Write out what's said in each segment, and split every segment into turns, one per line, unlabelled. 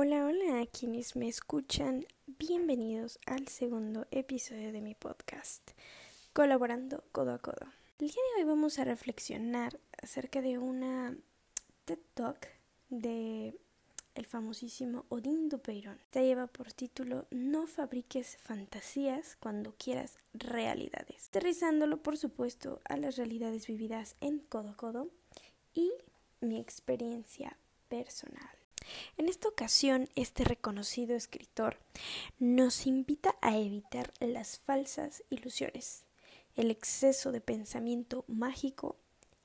Hola, hola a quienes me escuchan, bienvenidos al segundo episodio de mi podcast, colaborando codo a codo. El día de hoy vamos a reflexionar acerca de una TED Talk de el famosísimo Odín Dupeirón. Te lleva por título No fabriques fantasías cuando quieras realidades. Aterrizándolo, por supuesto, a las realidades vividas en codo a codo y mi experiencia personal. En esta ocasión, este reconocido escritor nos invita a evitar las falsas ilusiones, el exceso de pensamiento mágico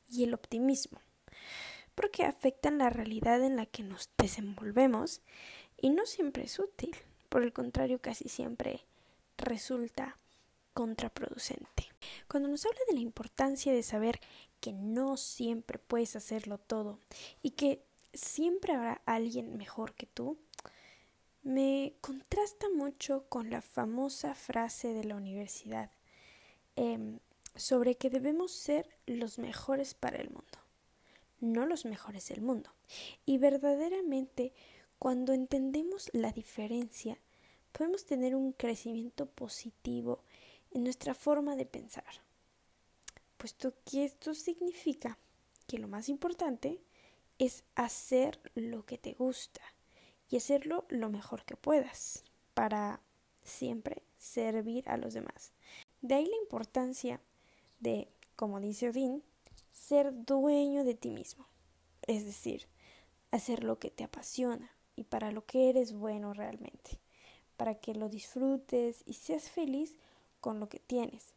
y el optimismo, porque afectan la realidad en la que nos desenvolvemos y no siempre es útil, por el contrario casi siempre resulta contraproducente. Cuando nos habla de la importancia de saber que no siempre puedes hacerlo todo y que siempre habrá alguien mejor que tú, me contrasta mucho con la famosa frase de la universidad em, sobre que debemos ser los mejores para el mundo, no los mejores del mundo. Y verdaderamente, cuando entendemos la diferencia, podemos tener un crecimiento positivo en nuestra forma de pensar, puesto que esto significa que lo más importante es hacer lo que te gusta y hacerlo lo mejor que puedas para siempre servir a los demás. De ahí la importancia de, como dice Odín, ser dueño de ti mismo, es decir, hacer lo que te apasiona y para lo que eres bueno realmente, para que lo disfrutes y seas feliz con lo que tienes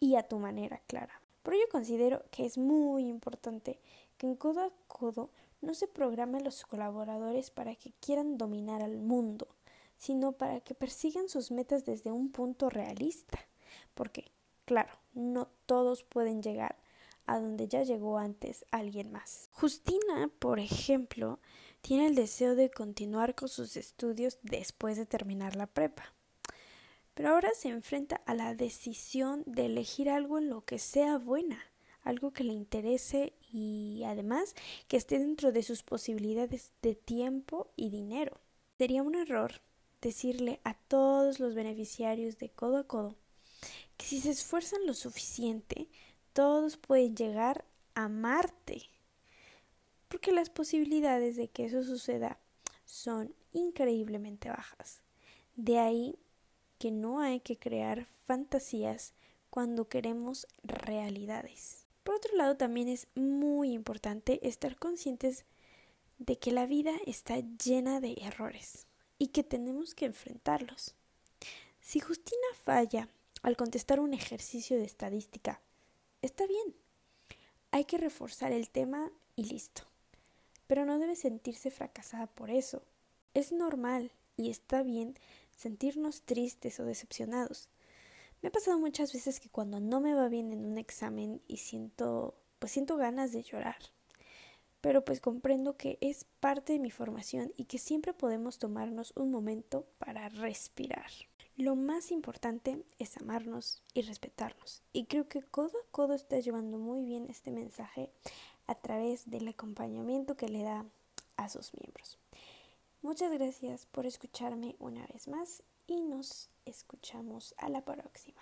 y a tu manera clara. Por ello considero que es muy importante que en codo a codo no se programen los colaboradores para que quieran dominar al mundo, sino para que persigan sus metas desde un punto realista. Porque, claro, no todos pueden llegar a donde ya llegó antes alguien más. Justina, por ejemplo, tiene el deseo de continuar con sus estudios después de terminar la prepa. Pero ahora se enfrenta a la decisión de elegir algo en lo que sea buena algo que le interese y además que esté dentro de sus posibilidades de tiempo y dinero. Sería un error decirle a todos los beneficiarios de codo a codo que si se esfuerzan lo suficiente, todos pueden llegar a Marte. Porque las posibilidades de que eso suceda son increíblemente bajas. De ahí que no hay que crear fantasías cuando queremos realidades. Por otro lado, también es muy importante estar conscientes de que la vida está llena de errores y que tenemos que enfrentarlos. Si Justina falla al contestar un ejercicio de estadística, está bien. Hay que reforzar el tema y listo. Pero no debe sentirse fracasada por eso. Es normal y está bien sentirnos tristes o decepcionados. Me ha pasado muchas veces que cuando no me va bien en un examen y siento, pues siento ganas de llorar. Pero pues comprendo que es parte de mi formación y que siempre podemos tomarnos un momento para respirar. Lo más importante es amarnos y respetarnos. Y creo que codo a codo está llevando muy bien este mensaje a través del acompañamiento que le da a sus miembros. Muchas gracias por escucharme una vez más y nos escuchamos a la próxima.